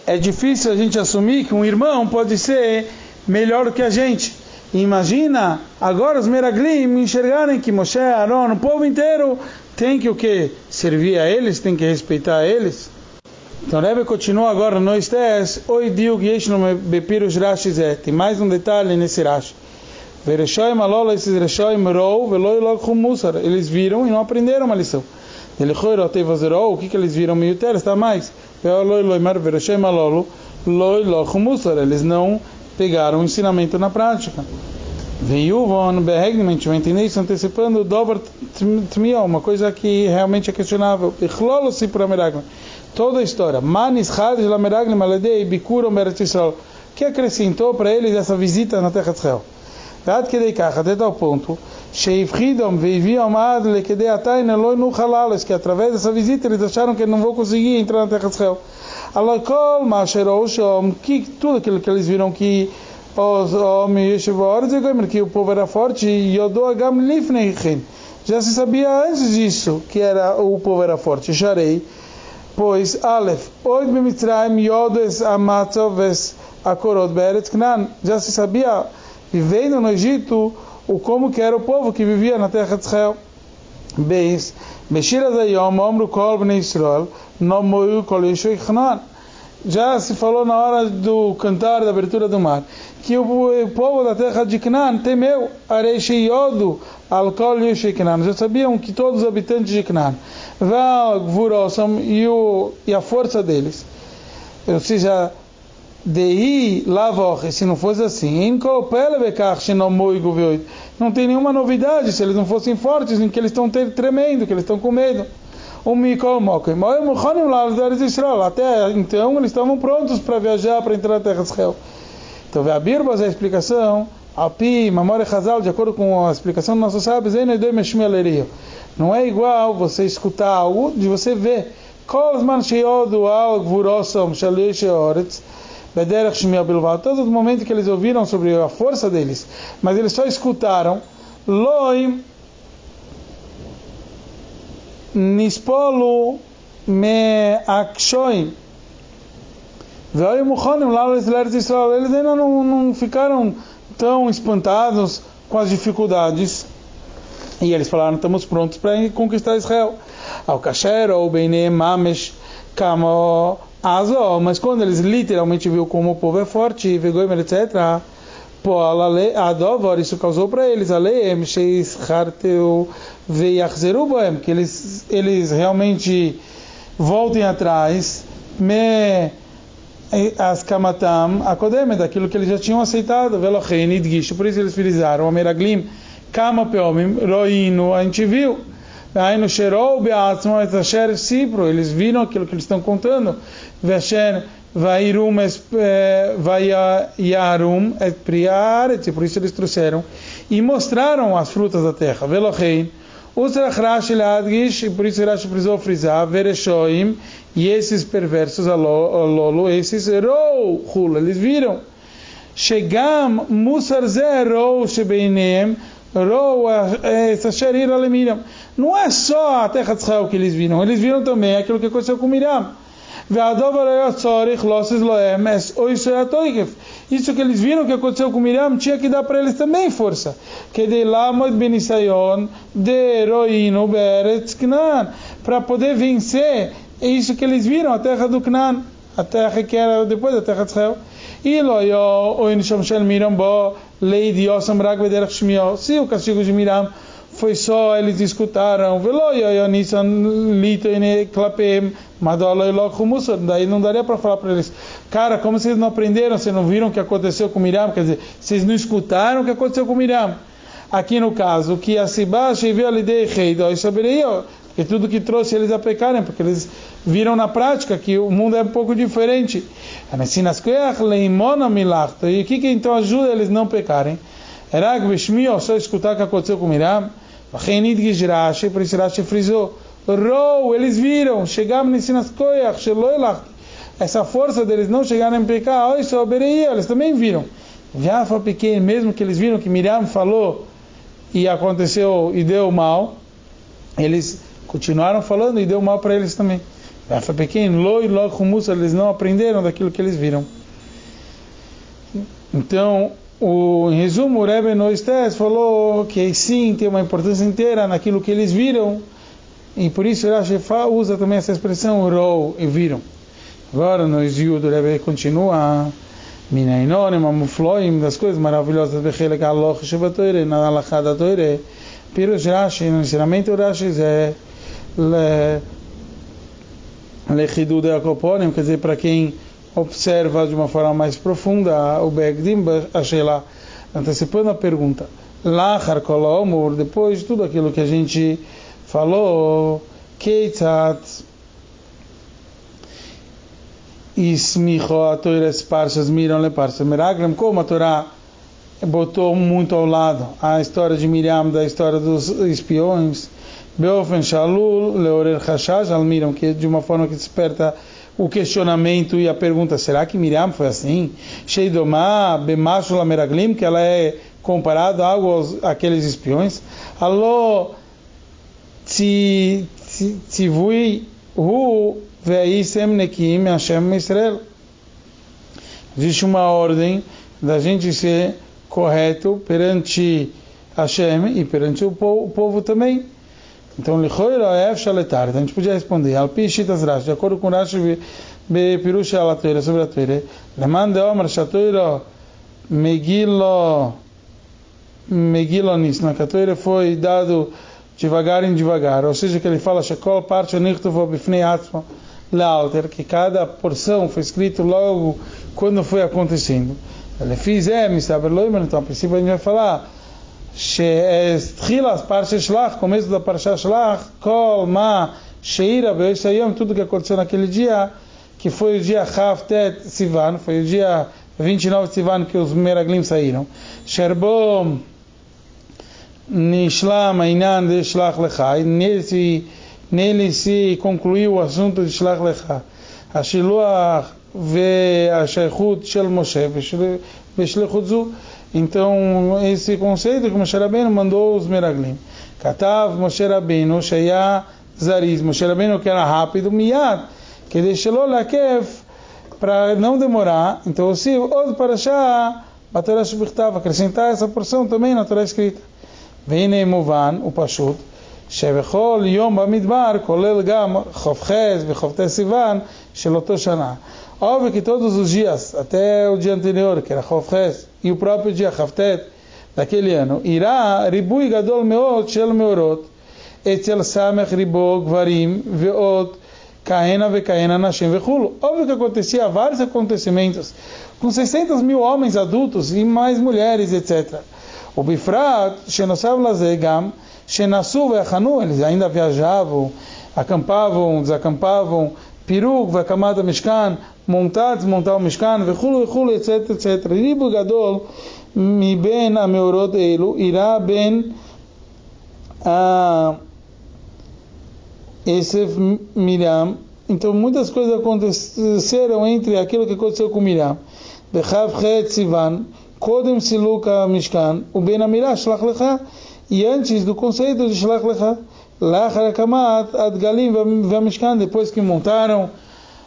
é difícil a gente assumir que um irmão pode ser melhor que a gente. Imagina agora os Meraglim enxergarem que Moshe, Aaron, o povo inteiro tem que o que? Servir a eles, tem que respeitar eles. Então Rebbe continua agora no Estes, Oi diu no bepirush Rashi. Tem mais um detalhe nesse Rashi. Vereshoim alola esses reshoim rou veloi lokhu musar. Eles viram e não aprenderam uma lição. Ele choirou tevazerou, o que que eles viram meio está mais. Veloi loimar vereshoim alolo, loi lokhu musar. Eles não pegaram o ensinamento na prática. Veio von Behegnement, vai entender isso antecipando o Dover Tmiel, uma coisa que realmente é questionável. Ichlolo-se por Ameraglim. Toda a história. Manis Hadish Lameraglim Aledei Bikur Omeret Israel. que acrescentou para eles essa visita na terra de Israel? ועד כדי כך, até tal ponto, שהפחידם והביאם עד לכדי עתיים לא ינו חללס, que através dessa visita eles acharam que não vão conseguir entrar na terra de Israel. Alakol, Masherou, Shom, que tudo aquilo que eles viram que os homens que o povo era forte, Yodoagam Lifneichen. Já se sabia antes disso que era o povo era forte. Sharei, pois Aleph, Oid Bimitzraim, Yodes Amatzoves Akorot Beretz Knan. Já se sabia, vivendo no Egito, o como que era o povo que vivia na terra de Israel. Beis, Meshiras Ayom, Omru Kol Bnei Israel, Nomoyu Kol Yeshu Já se falou na hora do cantar da abertura do mar que o povo da terra de Canaan temeu Areisheyodu Alkol Yesheknan. Já sabiam que todos os habitantes de Canaan e, o, e a força deles. Ou seja, Dei lavor, se não fosse assim, não tem nenhuma novidade se eles não fossem fortes, em que eles estão tremendo, que eles estão com medo. Até então eles estavam prontos para viajar para entrar na terra de Israel. Então, a Birbas é a explicação, Api, Mamore Hazal, de acordo com a explicação dos nossos sábios, não é igual você escutar algo de você ver. Todo o momento que eles ouviram sobre a força deles, mas eles só escutaram, Loim Nispolu Me Akshoim eles ainda não, não ficaram tão espantados com as dificuldades. E eles falaram: estamos prontos para conquistar Israel. Ao Kasher ou Beinem Mamesh Kamo Azo. Mas quando eles literalmente viu como o povo é forte, Vegoim, etc. Adovor, isso causou para eles a lei, que eles, eles realmente voltem atrás, me as kamatam akodemet, aquilo que eles já tinham aceitado, velochein idgishu, por isso eles frisaram, ameraglim, kama peomim, roinu, a gente viu, aí no sherou beatzmo et asher sipro, eles viram aquilo que eles estão contando, vesher vairum vaiarum et priaret, por isso eles trouxeram, e mostraram as frutas da terra, velochein, Usrach Rashi Ladgish, e por isso Rashi precisou frisar, Vereshoim, e esses perversos, Lolo, esses Rou, Hula, eles viram. Chegam, Musar Zerou, Shebeinem, Rou, Sasherir Alemiram. Não é só a terra de Israel que eles viram, eles viram também aquilo que aconteceu com Miriam. Isso que eles viram que aconteceu com Miriam tinha que dar para eles também força. Para poder vencer isso que eles viram, a terra do Knan. A terra que era depois da terra de Israel. E o Shmiel. Se o castigo de Miriam foi só eles escutaram, daí não daria para falar para eles, cara, como vocês não aprenderam, vocês não viram o que aconteceu com Miriam, quer dizer, vocês não escutaram o que aconteceu com Miriam. Aqui no caso, que a Sibash viu a ideia rei, que tudo que trouxe eles a pecarem, porque eles viram na prática que o mundo é um pouco diferente. E o que, que então ajuda eles não pecarem? Era só escutar o que aconteceu com Miriam. Renid Gizrashi, por isso Rashi frisou. Rou, eles viram, chegaram nesse nas koyach, sheloilach. Essa força deles não chegaram a pecar, olha só, eles também viram. Foi pequeno, mesmo que eles viram que Miriam falou e aconteceu e deu mal, eles continuaram falando e deu mal para eles também. Foi pequeno, loi, logo eles não aprenderam daquilo que eles viram. Então, o, em resumo, o Rebbe Noistes falou que sim, tem uma importância inteira naquilo que eles viram, e por isso Rashi usa também essa expressão rou e viram. Agora, no Yud, o Rebbe continua, Minainonim, Amufloim, das coisas maravilhosas, Bechelek Aloch, Shevatoire, na Alachada Toire, Pirush Rashi, no ensinamento Rashi, é Lechidud Akoponim, quer dizer, para quem observa de uma forma mais profunda o Begdim, lá, antecipando a pergunta. Lachar Kolomur, depois de tudo aquilo que a gente falou, Keitzat Ismicho a Parshas Miram le Parshas Meragram, como a Torá botou muito ao lado a história de Miriam, da história dos espiões, Beofen Shalul, Leorer Hashash, Al Miram, que de uma forma que desperta o questionamento e a pergunta: será que Miriam foi assim? Sheidomá, Bemashula Meraglim, que ela é comparada a algo aos, aqueles espiões? Alô, Tzivui Hu Veisem Nekim Hashem Israel. Existe uma ordem da gente ser correto perante Hashem e perante o povo, o povo também. Então, Lichoira é Shaletar. Então, a gente podia responder, Alpi Shitas Rashi, de acordo com Rashi, Bepirush Alatoira, sobre a Toira, Leman de Omer Shatoira, Megilo, Megilo Nisna, que a Toira foi dado devagar em devagar, ou seja, que ele fala, Shekol parte Nichtovo Bifnei Atzmo, Lauter, que cada porção foi escrito logo quando foi acontecendo. Ele fez, é, Mr. então a princípio a gente vai falar, שהתחילה אז פרשת שלח, começo da Parsha Shlach, Kol, Ma, Sheira, Beoisayom, tudo que aconteceu naquele dia, que foi o dia Tet Sivan, foi o dia 29 de Sivan que os Meraglim saíram. Sherbom, Nishlam, Ainan, de Shlach Lecha, nele nele se concluiu o assunto de Shlach Lecha. השילוח והשייכות של משה בשליחות זו então, esse conceito que Moshe Rabbeinu mandou os Meraglim. Katav Moshe Rabbeinu, Shaya Zariz. Moshe Rabbeinu que era rápido, Miyad, que deixou Lakev, para não demorar. Então, se outro para achar, a Torá Shubichtav, acrescentar essa porção também na Torá escrita. Vene Muvan, o Pashut, שבכל יום במדבר כולל גם חופכס וחופתי סיוון של אותו שנה. Óbvio que todos os dias, até o dia anterior, que era Chofres, e o próprio dia Haftet, daquele ano, irá ribui gadol meot shel meorot, etzel samech ribo gvarim veot kaena vekaena nashim vechulo. Óbvio que acontecia vários acontecimentos, com 600 mil homens adultos e mais mulheres, etc. O bifrat, shenosav lazegam, shenasu vechanu, eles ainda viajavam, acampavam, desacampavam, פירוק והקמת המשכן, מונתה, desmontar o משכן וכו' וכו', etc. etc. ריבוי גדול מבין המאורות האלו אירע בין עשף מרים. Então muitas coisas aconteceram entre aquilo que aconteceu com Miriam. בכ"ח סיוון, קודם סילוק המשכן, ובין המילה שלח לך, e antes do conceito de שלח לך. Lachar Akamat Adgalim Vamishkan, depois que montaram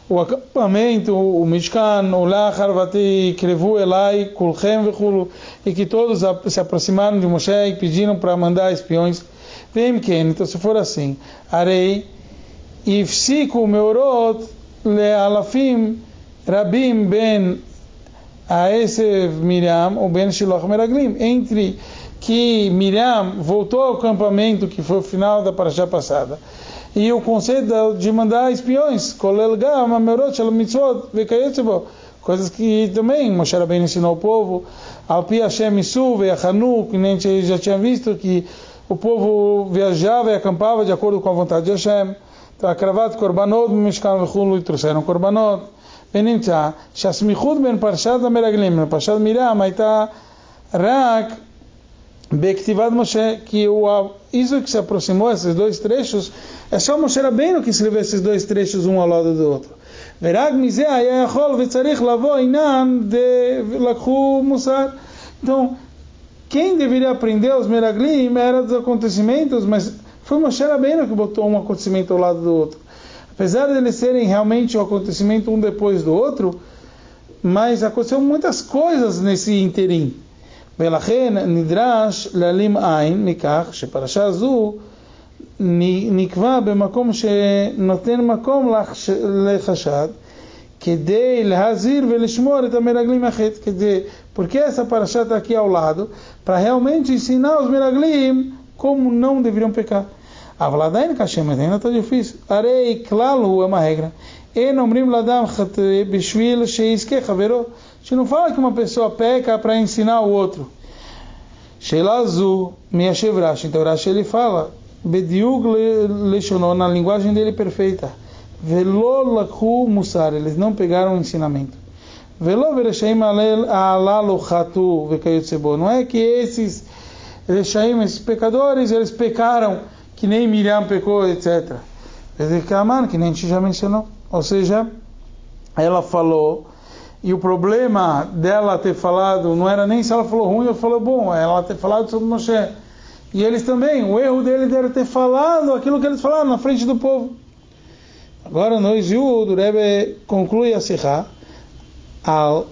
o acampamento, o Mishkan, o Lachar Vati Krevu Elai, Kulchem Vechulu, e que todos se aproximaram de Moshe e pediram para mandar espiões. Vem Ken, então se for assim, Arei, Ifsiku Meorot Le Alafim Rabim Ben a esse Miriam, o Ben Shiloh Meraglim, entre que Miriam voltou ao acampamento, que foi o final da paraxá passada, e o conceito de mandar espiões, coisas que também Moshe Rabbeinu ensinou ao povo, ao Pi Hashem Isu, Hanu, que nem a gente já tinha visto, que o povo viajava e acampava de acordo com a vontade de Hashem. Então, akravat korbanot, mishkan vechulu, e trouxeram korbanot. ונמצא שהסמיכות בין פרשת המרגלים לפרשת מרים הייתה רק בכתיבת משה, que o, isso que se aproximou, esses dois trechos, é só Moshe Rabbeinu que escreveu esses dois trechos um ao lado do outro. ורק מזה היה יכול וצריך לבוא עניין לקחו מוסר. Então, quem deveria aprender os meraglim era dos acontecimentos, mas foi Moshe Rabbeinu que botou um acontecimento ao lado do outro. Apesar de eles serem realmente um acontecimento um depois do outro, mas aconteceu muitas coisas nesse interim. ולכן נדרש להעלים עין מכך שפרשה זו נקבע במקום שנותן מקום לחשד כדי להזהיר ולשמור את המרגלים מהחטא, כדי, porque essa paraxá está aqui ao lado, para realmente ensinar os meraglim como não deveriam pecar. A Vladain Kashem, mas ainda está difícil. Arei Klalu é uma regra. E nomrim ladam bishvil sheizke chavero. Gente não fala que uma pessoa peca para ensinar o outro. Sheilazu, Miashev Rashi. Então Rashi ele fala, Bediug lechonou na linguagem dele perfeita. Velo lakhu musar. Eles não pegaram o ensinamento. Não é que esses Rechaim, esses pecadores, eles pecaram que nem Miriam pecou, etc. Que nem a gente já mencionou. Ou seja, ela falou, e o problema dela ter falado não era nem se ela falou ruim ou falou bom, é ela ter falado sobre Moshe. E eles também, o erro dele era ter falado aquilo que eles falaram na frente do povo. Agora nós, o Rebbe conclui a Sihá al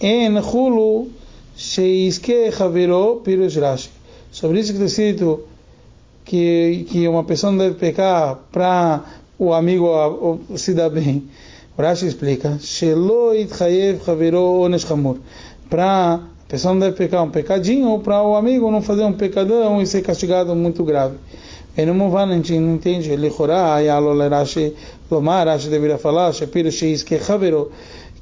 en hulu sheiske chaviro pirush. Sobre isso que está escrito que, que uma pessoa não deve pecar para o amigo se dar bem. O Rashi explica, para a pessoa não deve pecar um pecadinho, ou para o amigo não fazer um pecadão e ser castigado muito grave. E no Movan a gente não entende, ele chorá, Yalol Rashi, Lomar, Rashi deveria falar, Shapiro Sheis Kechavero,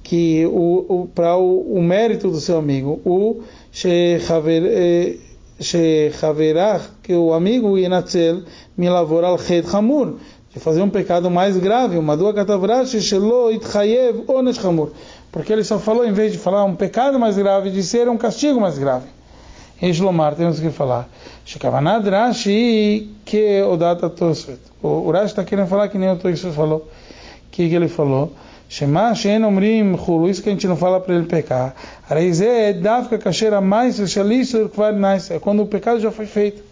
que o, o para o, o, mérito do seu amigo, o Shechaverach, eh, que o amigo Yenatzel, Milavor Al-Ched Hamur, de fazer um pecado mais grave, uma dua katavrashi shelo itchayev onesh chamur, porque ele só falou em vez de falar um pecado mais grave, de ser um castigo mais grave. Em Shlomar temos que falar, shekavanad rashi que o data tosfet. O Rashi está querendo falar que nem o Tosfet falou. O que, que ele falou? Shema she'en omrim chulu, isso que a gente não fala para ele pecar. Areizé é dafka kasher amais shalisur kvar nais, é quando o pecado já foi feito.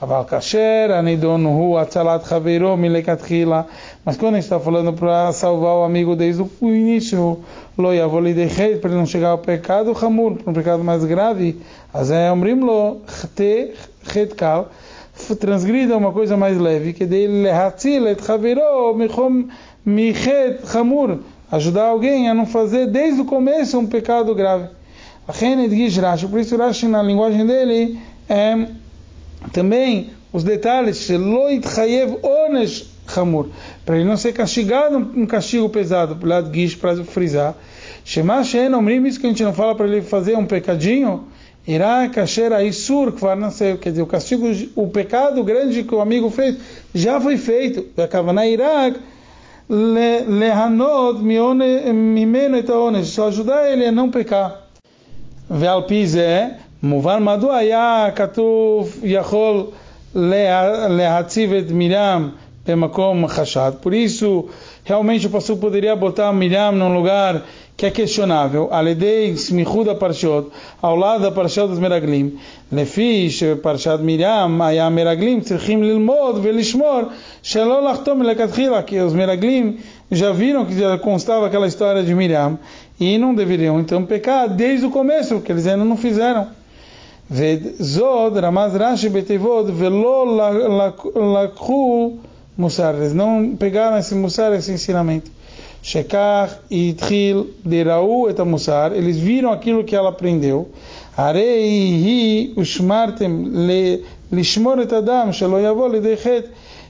Aval kasher anidon hu atzalat chaveiro milekatchila, mas quando a gente está falando para salvar o amigo desde o início, lo yavoli dechet, para ele não chegar ao pecado hamur, para um pecado mais grave, azé omrim lo chete chetkal, transgrida uma coisa mais leve, que dele lehatzil et chaveiro michom Michet Hamur, ajudar alguém a não fazer desde o começo um pecado grave. Por isso Rashi na linguagem dele é também os detalhes, loit chayev onesh hamur, para ele não ser castigado um castigo pesado, lado guiz para frisar. Shema she'en omrim, isso que a gente não fala para ele fazer um pecadinho, irá kasher aisur kvar nasceu, quer dizer, o castigo, o pecado grande que o amigo fez, já foi feito. Yakavana irak, lehanot mimeno etaonesh, só ajudar ele a não pecar. Vealpiz é מובן מדוע היה כתוב יכול להציב את מרים במקום חשד. Por isso, realmente o pastor poderia botar Miriam num lugar que é questionável, Aledei Smichud Parshot, ao lado da Parshot dos Meraglim. לפי שפרשת מרים היה המרגלים צריכים ללמוד ולשמור שלא לחתום מלכתחילה, que os Meraglim já viram que já constava aquela história de Miriam e não deveriam então pecar desde o começo, que eles ainda não fizeram. וזוד רמז רש"י בתיבות ולא לקחו מוסר, eles não pegaram esse musar, esse ensinamento. Shekar e Tril de Raú et Musar, eles viram aquilo que ela aprendeu. Arei hi ushmartem lishmor et adam shelo yavol lidechet,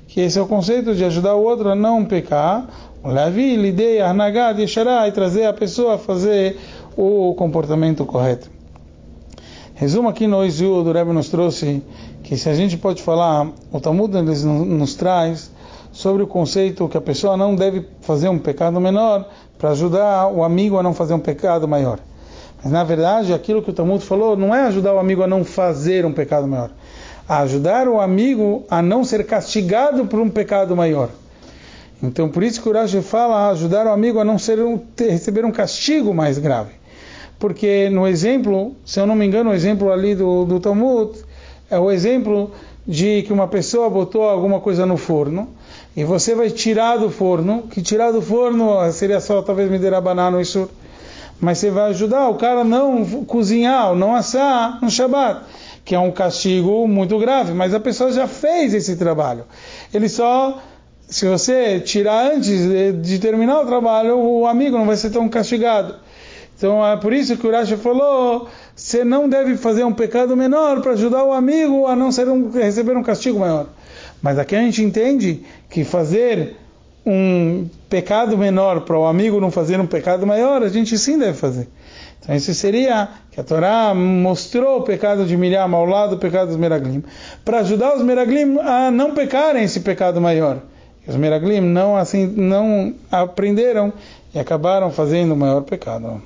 que esse é o conceito de ajudar o outro a não pecar. Levi, lidei, arnagad, yeshará, e trazer a pessoa a fazer o comportamento correto. Resumo aqui no Izu do Rebbe nos trouxe que se a gente pode falar, o Talmud nos, nos traz sobre o conceito que a pessoa não deve fazer um pecado menor para ajudar o amigo a não fazer um pecado maior. Mas na verdade, aquilo que o Talmud falou não é ajudar o amigo a não fazer um pecado maior, é ajudar o amigo a não ser castigado por um pecado maior. Então, por isso que o Rashi fala ajudar o amigo a não ser receber um castigo mais grave porque no exemplo, se eu não me engano, o exemplo ali do, do Talmud é o exemplo de que uma pessoa botou alguma coisa no forno e você vai tirar do forno, que tirar do forno seria só talvez me der banana isso, mas você vai ajudar o cara não cozinhar, não assar no Shabat, que é um castigo muito grave, mas a pessoa já fez esse trabalho. Ele só se você tirar antes de terminar o trabalho, o amigo não vai ser tão castigado. Então é por isso que o Rashi falou: você não deve fazer um pecado menor para ajudar o amigo a não ser um, receber um castigo maior. Mas aqui a gente entende que fazer um pecado menor para o amigo não fazer um pecado maior, a gente sim deve fazer. Então isso seria que a Torá mostrou o pecado de Miriam ao lado do pecado dos Meraglim, para ajudar os Meraglim a não pecarem esse pecado maior. Os Meraglim não assim não aprenderam e acabaram fazendo o maior pecado.